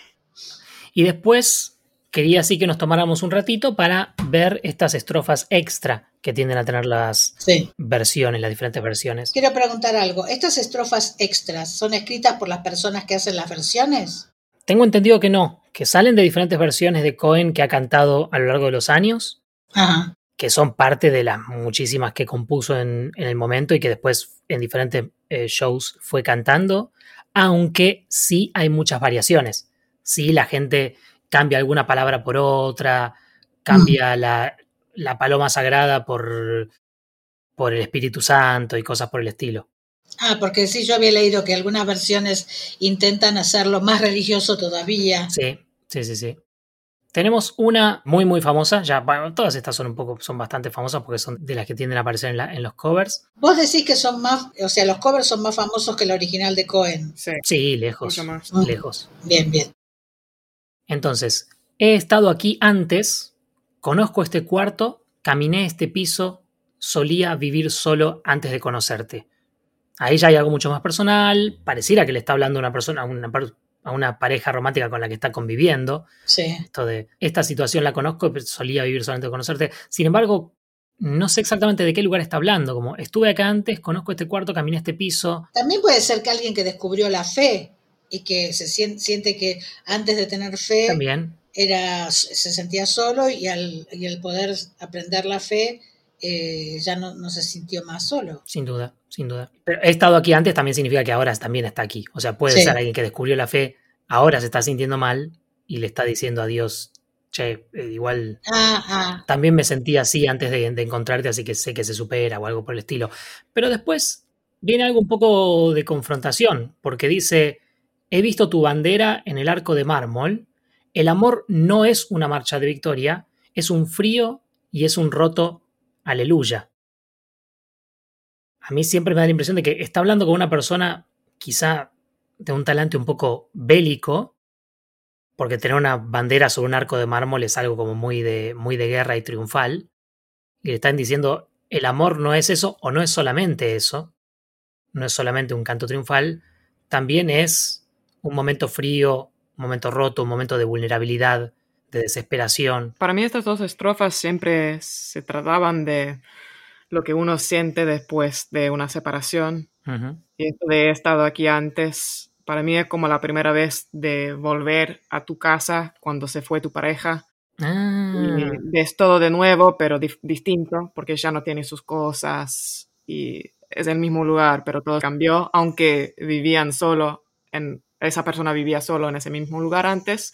y después quería así que nos tomáramos un ratito para ver estas estrofas extra que tienden a tener las versiones, las diferentes versiones. Quiero preguntar algo. ¿Estas estrofas extras son escritas por las personas que hacen las versiones? Tengo entendido que no, que salen de diferentes versiones de Cohen que ha cantado a lo largo de los años, que son parte de las muchísimas que compuso en, el momento y que después en diferentes eh, shows fue cantando, aunque sí hay muchas variaciones. Sí, la gente cambia alguna palabra por otra, cambia la, la, paloma sagrada por, por el Espíritu Santo y cosas por el estilo. Ah, porque sí, yo había leído que algunas versiones intentan hacerlo más religioso todavía. Sí, sí, sí, sí. Tenemos una muy, muy famosa. Ya, bueno, todas estas son un poco, son bastante famosas porque son de las que tienden a aparecer en, en los covers. Vos decís que son más, o sea, los covers son más famosos que el original de Cohen. Sí, sí lejos. Más. Lejos. Bien, bien. Entonces, he estado aquí antes, conozco este cuarto, caminé este piso, solía vivir solo antes de conocerte. Ahí ya hay algo mucho más personal, pareciera que le está hablando a una persona, a una, a una pareja romántica con la que está conviviendo. Sí. Esto de, esta situación la conozco, pero solía vivir solamente de conocerte. Sin embargo, no sé exactamente de qué lugar está hablando, como estuve acá antes, conozco este cuarto, caminé este piso. También puede ser que alguien que descubrió la fe y que se siente, que antes de tener fe También. Era, se sentía solo y al, y al poder aprender la fe eh, ya no, se sintió más solo. Sin duda, sin duda. Pero he estado aquí antes también significa que ahora también está aquí. O sea, puede ser alguien que descubrió la fe, ahora se está sintiendo mal y le está diciendo a Dios, che, eh, igual ah, ah. también me sentí así antes de, encontrarte, así que sé que se supera o algo por el estilo. Pero después viene algo un poco de confrontación, porque dice, he visto tu bandera en el arco de mármol, el amor no es una marcha de victoria, es un frío y es un roto aleluya. A mí siempre me da la impresión de que está hablando con una persona quizá de un talante un poco bélico, porque tener una bandera sobre un arco de mármol es algo como muy de, muy de guerra y triunfal, y le están diciendo, el amor no es eso, o no es solamente eso, no es solamente un canto triunfal, también es un momento frío, un momento roto, un momento de vulnerabilidad, de desesperación. Para mí estas dos estrofas siempre se trataban de lo que uno siente después de una separación. Y esto de he estado aquí antes, para mí es como la primera vez de volver a tu casa cuando se fue tu pareja. Ah. Y ves todo de nuevo, pero distinto, porque ya no tiene sus cosas y es el mismo lugar, pero todo cambió, aunque vivían solo, en, esa persona vivía solo en ese mismo lugar antes,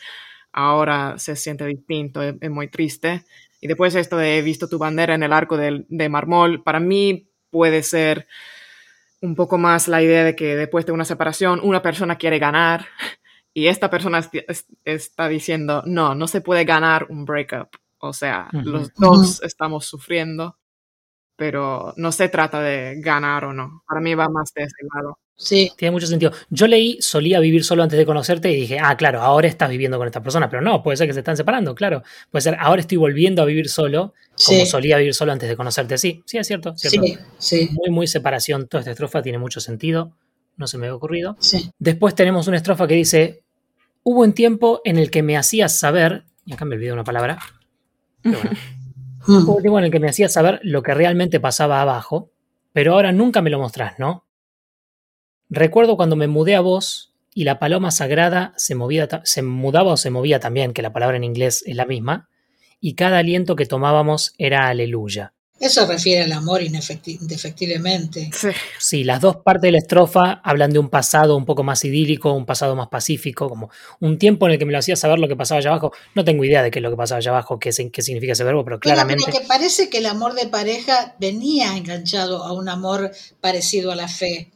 ahora se siente distinto, es, muy triste. Y después esto de he visto tu bandera en el arco de, de Marmol, para mí puede ser un poco más la idea de que después de una separación una persona quiere ganar y esta persona está diciendo, no, no se puede ganar un breakup. O sea, los dos estamos sufriendo, pero no se trata de ganar o no. Para mí va más de ese lado. Sí. Tiene mucho sentido. Yo leí, solía vivir solo antes de conocerte y dije, ah, claro, ahora estás viviendo con esta persona, pero no, puede ser que se están separando, claro. Puede ser, ahora estoy volviendo a vivir solo, como solía vivir solo antes de conocerte. Sí, sí, es cierto. cierto. Sí, sí. Muy, muy separación. Toda esta estrofa tiene mucho sentido. No se me había ocurrido. Sí. Después tenemos una estrofa que dice, hubo un tiempo en el que me hacías saber, y acá me olvidé una palabra, pero bueno, <laughs> hubo un tiempo en el que me hacías saber lo que realmente pasaba abajo, pero ahora nunca me lo mostrás, ¿no? Recuerdo cuando me mudé a vos y la paloma sagrada se, movía, se mudaba o se movía también, que la palabra en inglés es la misma, y cada aliento que tomábamos era aleluya. Eso refiere al amor indefectiblemente. Sí. sí. las dos partes de la estrofa hablan de un pasado un poco más idílico, un pasado más pacífico, como un tiempo en el que me lo hacía saber lo que pasaba allá abajo. No tengo idea de qué es lo que pasaba allá abajo, qué, qué significa ese verbo, pero claramente... Pero que parece que el amor de pareja venía enganchado a un amor parecido a la fe.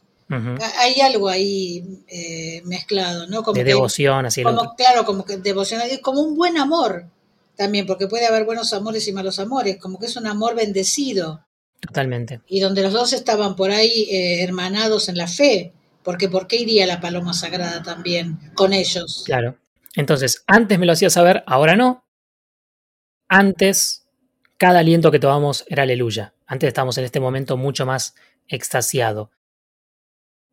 Hay algo ahí eh, mezclado, ¿no? Como de devoción, así. Como, claro, como que devoción, como un buen amor también, porque puede haber buenos amores y malos amores, como que es un amor bendecido. Totalmente. Y donde los dos estaban por ahí eh, hermanados en la fe, porque ¿por qué iría la paloma sagrada también con ellos? Claro. Entonces, antes me lo hacía saber, ahora no. Antes, cada aliento que tomamos era aleluya. Antes estábamos en este momento mucho más extasiado.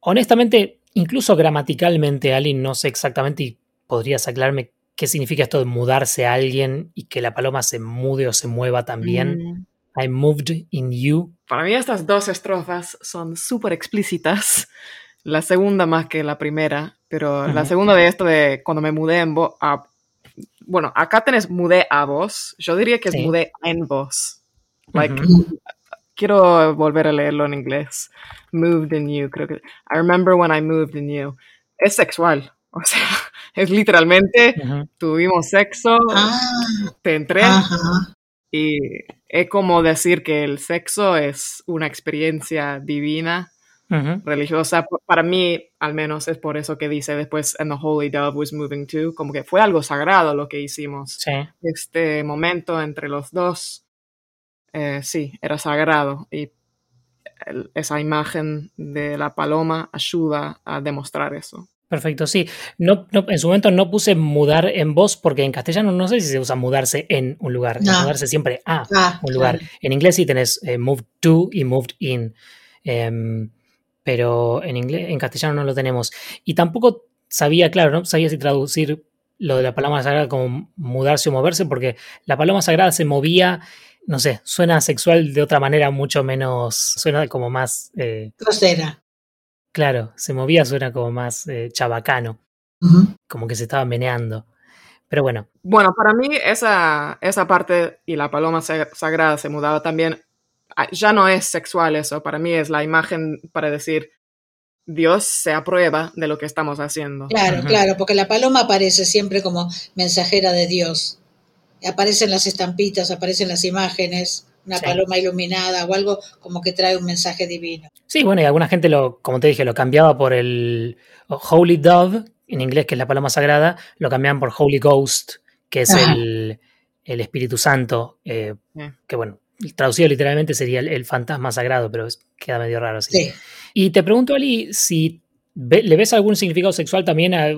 Honestamente, incluso gramaticalmente, Ali, no sé exactamente y podrías aclararme qué significa esto de mudarse a alguien y que la paloma se mude o se mueva también. Mm. I moved in you. Para mí estas dos estrofas son súper explícitas. La segunda más que la primera, pero la segunda de esto de cuando me mudé en voz. Bueno, acá tenés mudé a vos. Yo diría que es mudé en vos. Like, quiero volver a leerlo en inglés. Moved in you, creo que. I remember when I moved in you. Es sexual. <laughs> O sea, es literalmente, tuvimos sexo, ah, te entré. Y es como decir que el sexo es una experiencia divina, religiosa. Para mí, al menos, es por eso que dice después, and the holy dove was moving too, como que fue algo sagrado lo que hicimos. Sí. Este momento entre los dos eh, sí, era sagrado y esa imagen de la paloma ayuda a demostrar eso. Perfecto, sí. No, en su momento no puse mudar en voz porque en castellano no sé si se usa mudarse en un lugar, mudarse siempre a ah, un lugar. En inglés sí tenés eh, moved to y moved in, em, pero en, inglés, en castellano no lo tenemos. Y tampoco sabía, claro, no sabía si traducir lo de la paloma sagrada como mudarse o moverse porque la paloma sagrada se movía no sé, suena sexual de otra manera mucho menos, suena como más... Eh, Grosera. Claro, se movía, suena como más eh, chabacano, como que se estaba meneando. Pero bueno. Bueno, para mí esa, esa parte y la paloma sagrada se mudaba también, ah, ya no es sexual eso, para mí es la imagen para decir, Dios se aprueba de lo que estamos haciendo. Claro, claro, porque la paloma aparece siempre como mensajera de Dios aparecen las estampitas, aparecen las imágenes, una paloma iluminada o algo como que trae un mensaje divino. Sí, bueno, y alguna gente lo, como te dije, lo cambiaba por el Holy Dove, en inglés, que es la paloma sagrada, lo cambiaban por Holy Ghost, que es el, Espíritu Santo, eh, que bueno, traducido literalmente sería el, fantasma sagrado, pero queda medio raro así. Y te pregunto, Ali, si le ves algún significado sexual también a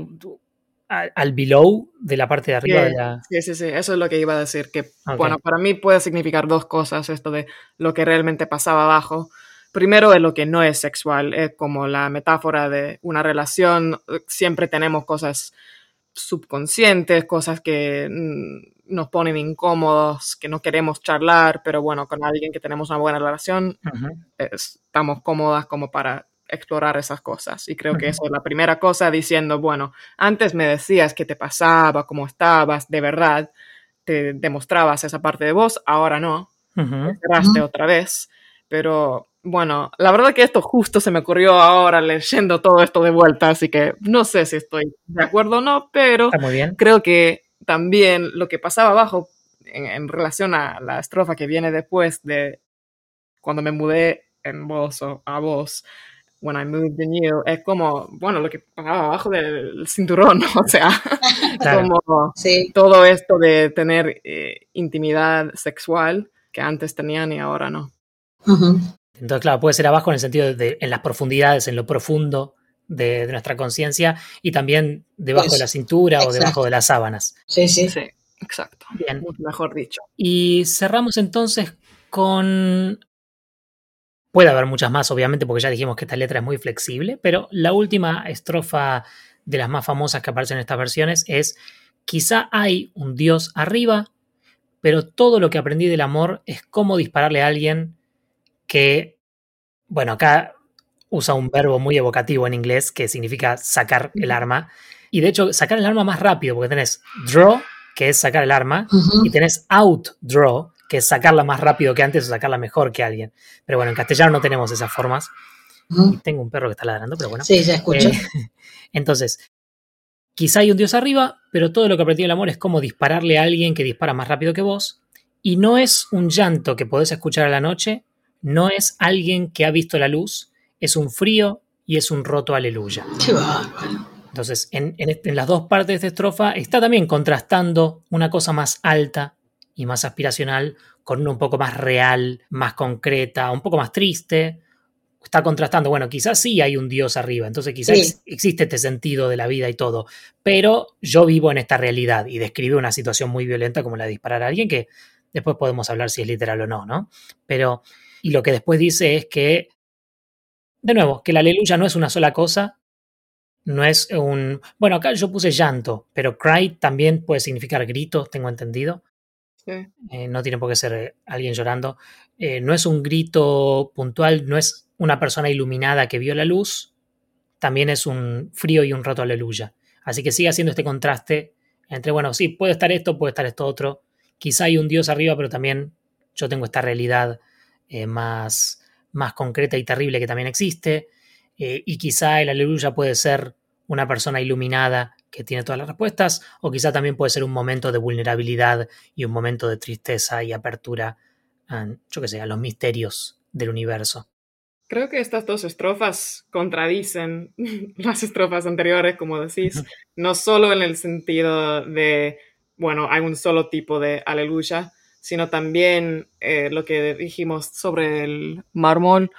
al below de la parte de arriba sí, de la... Sí, sí, sí, eso es lo que iba a decir, que bueno, para mí puede significar dos cosas, esto de lo que realmente pasaba abajo, primero es lo que no es sexual, es como la metáfora de una relación, siempre tenemos cosas subconscientes, cosas que mm, nos ponen incómodos, que no queremos charlar, pero bueno, con alguien que tenemos una buena relación, estamos cómodas como para explorar esas cosas. Y creo que eso es la primera cosa diciendo, bueno, antes me decías qué te pasaba, cómo estabas, de verdad, te demostrabas esa parte de vos, ahora no, uh otra vez, pero bueno, la verdad que esto justo se me ocurrió ahora leyendo todo esto de vuelta, así que no sé si estoy de acuerdo o no, pero creo que también lo que pasaba abajo en, relación a la estrofa que viene después de cuando me mudé en voz o a voz, when I moved in you, es como, bueno, lo que pasaba abajo del cinturón, <laughs> o sea, como todo esto de tener eh, intimidad sexual que antes tenían y ahora no. Entonces, claro, puede ser abajo en el sentido de en las profundidades, en lo profundo de, nuestra conciencia y también debajo de la cintura o debajo de las sábanas. Sí, sí. Sí, exacto. Bien. Mejor dicho. Y cerramos entonces con... Puede haber muchas más, obviamente, porque ya dijimos que esta letra es muy flexible, pero la última estrofa de las más famosas que aparecen en estas versiones es, quizá hay un Dios arriba, pero todo lo que aprendí del amor es cómo dispararle a alguien que, bueno, acá usa un verbo muy evocativo en inglés que significa sacar el arma. Y de hecho, sacar el arma más rápido, porque tenés draw, que es sacar el arma, y tenés outdraw, que sacarla más rápido que antes o sacarla mejor que alguien. Pero bueno, en castellano no tenemos esas formas. Y tengo un perro que está ladrando, pero bueno. Sí, ya escucho. Eh, <laughs> entonces, quizá hay un dios arriba, pero todo lo que aprendí el amor es cómo dispararle a alguien que dispara más rápido que vos. Y no es un llanto que podés escuchar a la noche, no es alguien que ha visto la luz, es un frío y es un roto aleluya. Qué Entonces, en, las dos partes de esta estrofa está también contrastando una cosa más alta y más aspiracional con una un poco más real, más concreta, un poco más triste. Está contrastando, bueno, quizás sí hay un Dios arriba, entonces quizás existe este sentido de la vida y todo, pero yo vivo en esta realidad y describe una situación muy violenta como la de disparar a alguien que después podemos hablar si es literal o no, ¿no? Pero y lo que después dice es que, de nuevo, que la aleluya no es una sola cosa, no es un... Bueno, acá yo puse llanto, pero cry también puede significar grito, tengo entendido. Eh, no tiene por qué ser alguien llorando. Eh, no es un grito puntual, no es una persona iluminada que vio la luz, también es un frío y un rato aleluya. Así que sigue haciendo este contraste entre, bueno, sí, puede estar esto, puede estar esto otro. Quizá hay un Dios arriba, pero también yo tengo esta realidad eh, más, más concreta y terrible que también existe. Y quizá el aleluya puede ser una persona iluminada que tiene todas las respuestas, o quizá también puede ser un momento de vulnerabilidad y un momento de tristeza y apertura, a, yo que sé, a los misterios del universo. Creo que estas dos estrofas contradicen <laughs> las estrofas anteriores, como decís, no solo en el sentido de, bueno, hay un solo tipo de aleluya, sino también eh, lo que dijimos sobre el mármol,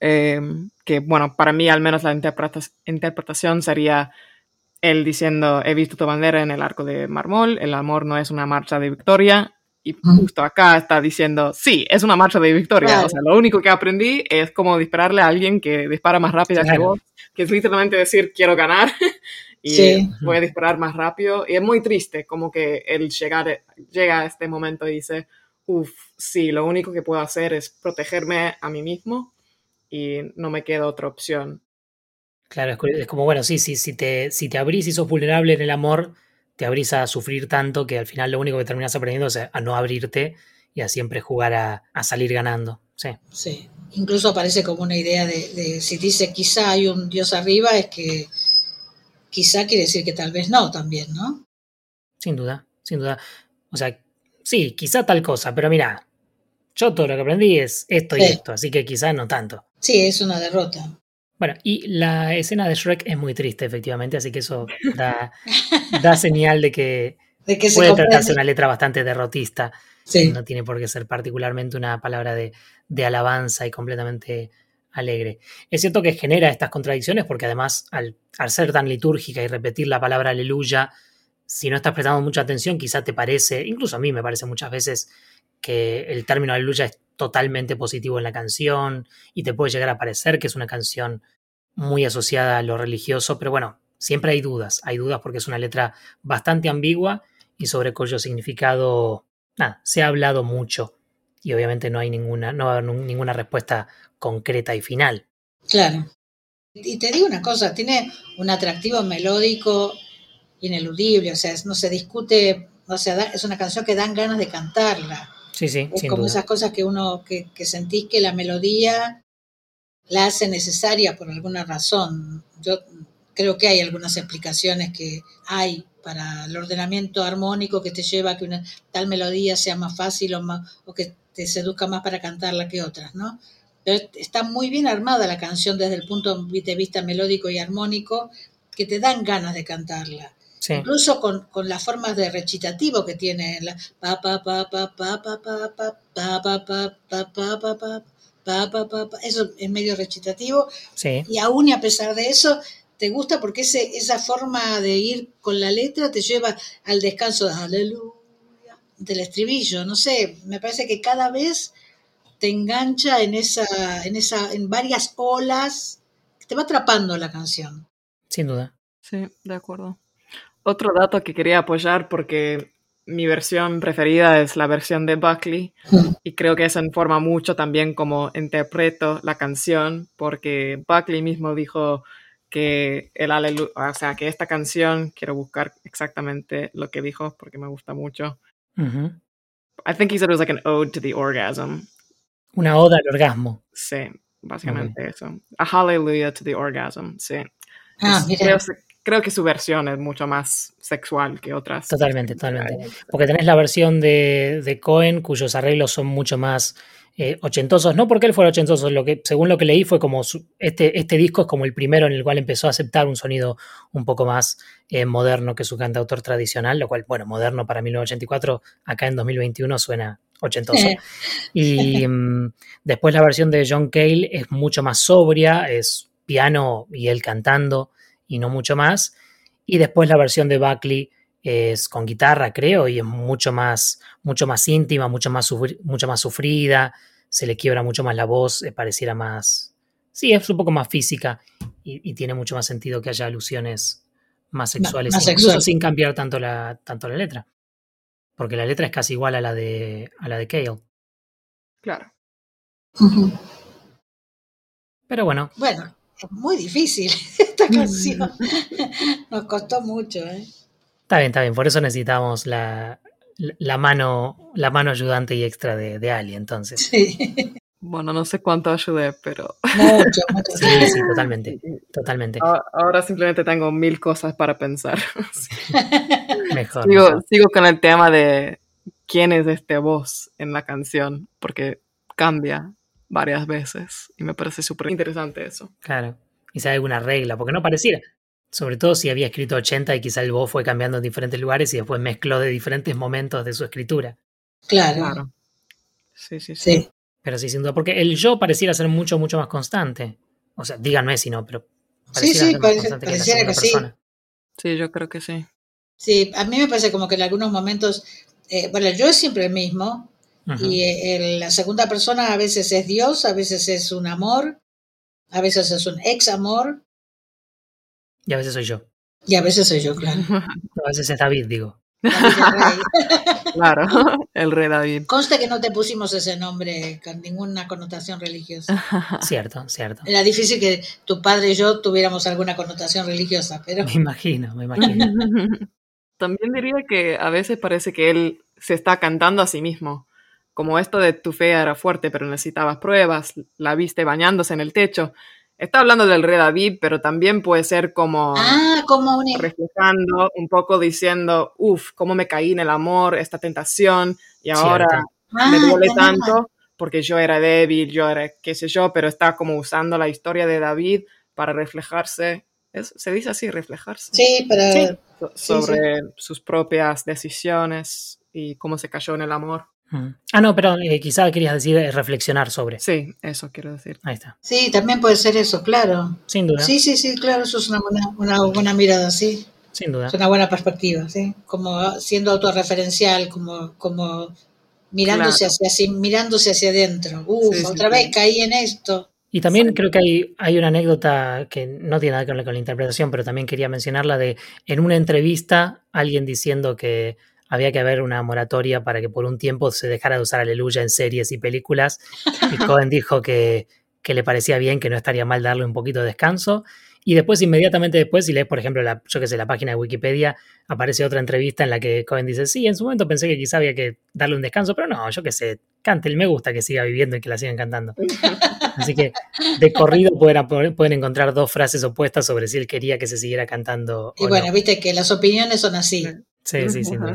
eh, que bueno, para mí al menos la interpretación sería él diciendo, he visto tu bandera en el arco de mármol, el amor no es una marcha de victoria, y justo acá está diciendo, sí, es una marcha de victoria. O sea, lo único que aprendí es cómo dispararle a alguien que dispara más rápido que vos, que es literalmente decir, quiero ganar. <laughs> y voy a disparar más rápido. Y es muy triste como que él llegar, llega a este momento y dice, uff, sí, lo único que puedo hacer es protegerme a mí mismo y no me queda otra opción. Claro, es como, bueno, sí, sí, si te, si te abrís y sos vulnerable en el amor, te abrís a sufrir tanto que al final lo único que terminas aprendiendo es a no abrirte y a siempre jugar a, a salir ganando. Sí. Sí, incluso aparece como una idea de, de si dice quizá hay un Dios arriba, es que quizá quiere decir que tal vez no también, ¿no? Sin duda, sin duda. O sea, sí, quizá tal cosa, pero mira, yo todo lo que aprendí es esto y esto, así que quizá no tanto. Sí, es una derrota. Bueno, y la escena de Shrek es muy triste, efectivamente, así que eso da, da señal de que, puede tratarse una letra bastante derrotista. Sí. No tiene por qué ser particularmente una palabra de, de alabanza y completamente alegre. Es cierto que genera estas contradicciones porque además al, ser tan litúrgica y repetir la palabra aleluya, si no estás prestando mucha atención, quizá te parece, incluso a mí me parece muchas veces que el término aleluya es totalmente positivo en la canción y te puede llegar a parecer que es una canción muy asociada a lo religioso, pero bueno, siempre hay dudas, hay dudas porque es una letra bastante ambigua y sobre cuyo significado nada, se ha hablado mucho y obviamente no hay ninguna, no ninguna respuesta concreta y final. Claro. Y te digo una cosa, tiene un atractivo melódico ineludible, o sea, no se discute, o sea, es una canción que dan ganas de cantarla. Sí, sí, es como esas cosas que uno, que, que sentís que la melodía la hace necesaria por alguna razón. Yo creo que hay algunas explicaciones que hay para el ordenamiento armónico que te lleva a que una tal melodía sea más fácil o, más, o que te seduzca más para cantarla que otras, ¿no? Pero está muy bien armada la canción desde el punto de vista melódico y armónico que te dan ganas de cantarla. Incluso con, con, las formas de recitativo que tiene la pa pa pa pa pa pa pa pa pa pa pa pa pa pa pa pa pa pa eso es medio recitativo y aún y a pesar de eso te gusta porque ese, esa forma de ir con la letra te lleva al descanso de aleluya del estribillo no sé me parece que cada vez te engancha en esa en esa en varias olas te va atrapando la canción sin duda sí de acuerdo otro dato que quería apoyar porque mi versión preferida es la versión de Buckley y creo que eso informa mucho también cómo interpreto la canción porque Buckley mismo dijo que el aleluya, o sea, que esta canción, quiero buscar exactamente lo que dijo porque me gusta mucho. I think he said it was like an ode to the orgasm. Una oda al orgasmo. Sí, básicamente eso. A hallelujah to the orgasm, sí. Ah, mira creo que su versión es mucho más sexual que otras. Totalmente, totalmente. Porque tenés la versión de, de Cohen, cuyos arreglos son mucho más eh, ochentosos, no porque él fuera ochentoso, lo que, según lo que leí fue como este, este disco es como el primero en el cual empezó a aceptar un sonido un poco más eh, moderno que su cantautor tradicional, lo cual, bueno, moderno para 1984, acá en 2021 suena ochentoso. <laughs> Y mm, después la versión de John Cale es mucho más sobria, es piano y él cantando y no mucho más. Y después la versión de Buckley es con guitarra, creo, y es mucho más, mucho más íntima, mucho más, mucho más sufrida, se le quiebra mucho más la voz, eh, pareciera más... Sí, es un poco más física y, tiene mucho más sentido que haya alusiones más sexuales, incluso sin cambiar tanto la, tanto la letra. Porque la letra es casi igual a la de, a la de Kale. Claro. Pero bueno. Bueno, es muy difícil <laughs> esta canción. <laughs> Nos costó mucho, ¿eh? Está bien, está bien. Por eso necesitamos la, la mano, la mano ayudante y extra de, de Ali, entonces. Sí. Bueno, no sé cuánto ayudé, pero. Mucho, mucho. <laughs> Sí, sí, totalmente. Totalmente. Ahora simplemente tengo mil cosas para pensar. <laughs> Mejor, sigo, mejor. sigo con el tema de quién es este voz en la canción, porque cambia varias veces y me parece súper interesante eso. Claro. Y si hay alguna regla, porque no pareciera. Sobre todo si había escrito 80 y quizá el voz fue cambiando en diferentes lugares y después mezcló de diferentes momentos de su escritura. Claro. Claro. Sí, sí, sí. Sí. Pero sí, sin duda, porque el yo pareciera ser mucho, mucho más constante. O sea, díganme si no, pero Sí, pareciera sí, ser más parece- que la que sí. persona. Sí, yo creo que sí. Sí, a mí me parece como que en algunos momentos, eh, bueno, el yo es siempre el mismo, y el- la segunda persona a veces es Dios, a veces es un amor, a veces es un ex amor, Y a veces soy yo. y a veces soy yo, claro. <laughs> A veces es David, digo. David el Rey. <laughs> Claro, el rey David. Conste que no te pusimos ese nombre con ninguna connotación religiosa. <laughs> Cierto, cierto. Era difícil que tu padre y yo tuviéramos alguna connotación religiosa, pero Me imagino, me imagino. También diría que a veces parece que él se está cantando a sí mismo. Como esto de tu fe era fuerte, pero necesitabas pruebas, la viste bañándose en el techo. Está hablando del rey David, pero también puede ser como ah, como un reflejando, un poco diciendo, uff, cómo me caí en el amor, esta tentación, y ahora Cierto. me Ah, duele tanto porque yo era débil, yo era qué sé yo, pero está como usando la historia de David para reflejarse, es- se dice así, reflejarse, Sí, pero Sí. so- sobre sus propias decisiones y cómo se cayó en el amor. Mm. Ah, no, pero eh, quizá querías decir eh, reflexionar sobre. Sí, eso quiero decir. Ahí está. sí, también puede ser eso, claro. Sin duda. Sí, sí, sí, claro, eso es una buena, una buena mirada, sí. Sin duda. Es una buena perspectiva, sí. Como siendo autorreferencial, como, como mirándose hacia así, mirándose hacia adentro. Uf, otra vez caí en esto. Y también creo que hay, hay una anécdota que no tiene nada que ver con la interpretación, pero también quería mencionarla de en una entrevista alguien diciendo que había que haber una moratoria para que por un tiempo se dejara de usar aleluya en series y películas. <laughs> Y Cohen dijo que, que le parecía bien, que no estaría mal darle un poquito de descanso. Y después, inmediatamente después, si lees, por ejemplo, la, yo que sé, la página de Wikipedia, aparece otra entrevista en la que Cohen dice, sí, en su momento pensé que quizá había que darle un descanso, pero no, yo que sé, cante, me gusta que siga viviendo y que la sigan cantando. <laughs> Así que de corrido pueden, pueden encontrar dos frases opuestas sobre si él quería que se siguiera cantando. Y bueno, viste que las opiniones son así. Sí, sí, sí. <laughs>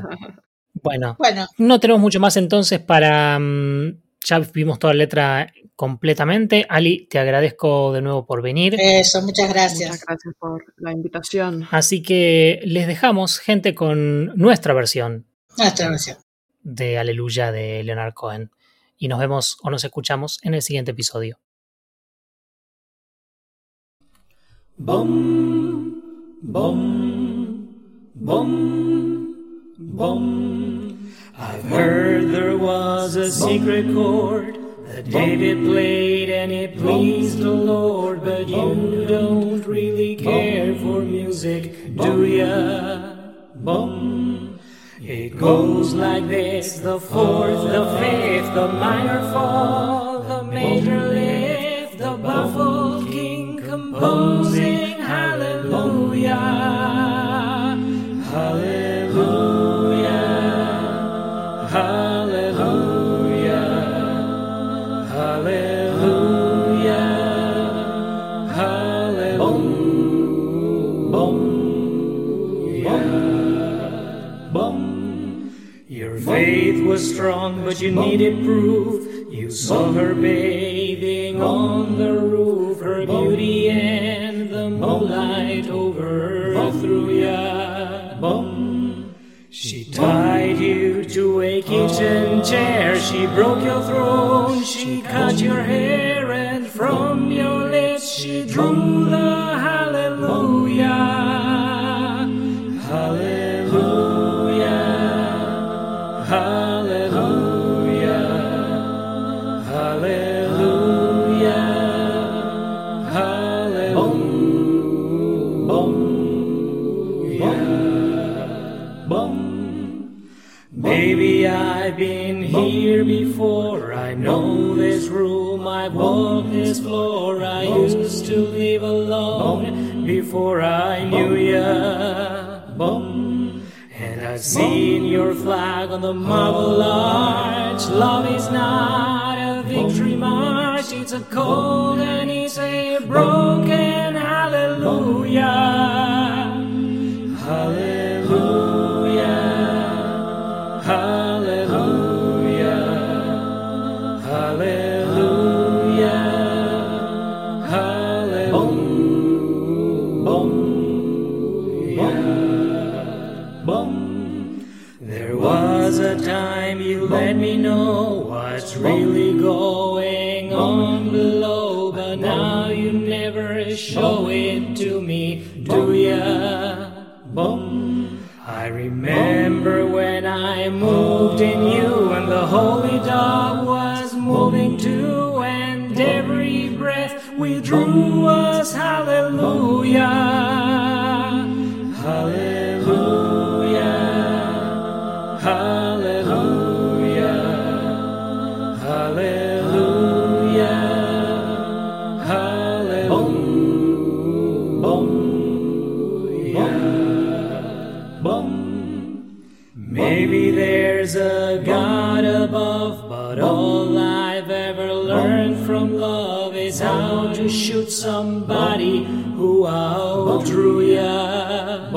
Bueno, bueno, no tenemos mucho más entonces para... Mm, ya vimos toda la letra completamente. Ali, te agradezco de nuevo por venir. Eso, muchas gracias. Muchas gracias por la invitación. Así que les dejamos, gente, con nuestra versión. Nuestra versión. De Aleluya de Leonard Cohen. Y nos vemos o nos escuchamos en el siguiente episodio. Bom, bom, bom, bom. I've heard there was a secret chord that David played and it pleased the Lord, but you don't really care for music, do ya? Bum. It goes like this the fourth, the fifth, the minor fall, the major lift, the baffled strong, but you needed proof. You saw her bathing on the roof, her beauty and the moonlight over overthrew ya. She tied you to a kitchen chair, she broke your throne, she cut your hair, and from your lips she drew before I knew ya. Bum. And I've seen your flag on the marble arch. Love is not a victory march, it's a cold and it's a broken breath we drew hallelujah. Hallelujah. Shoot somebody who outdrew ya.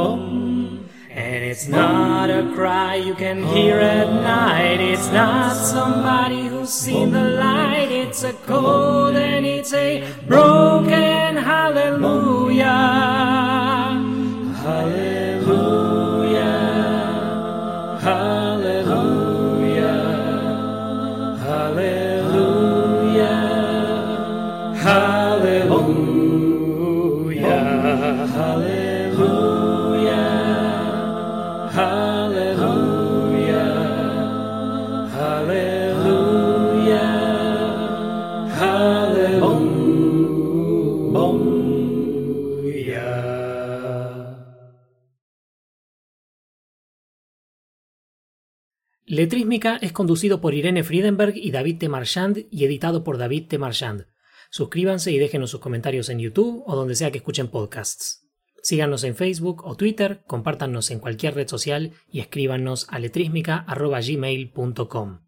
And it's not a cry you can hear at night. It's not somebody who's seen the light. It's a cold and it's a broken Es conducido por Irene Friedenberg y David T. Marchand y editado por David T. Marchand. Suscríbanse y déjenos sus comentarios en YouTube o donde sea que escuchen podcasts. Síganos en Facebook o Twitter, compártanos en cualquier red social y escríbanos a letrísmica.gmail.com.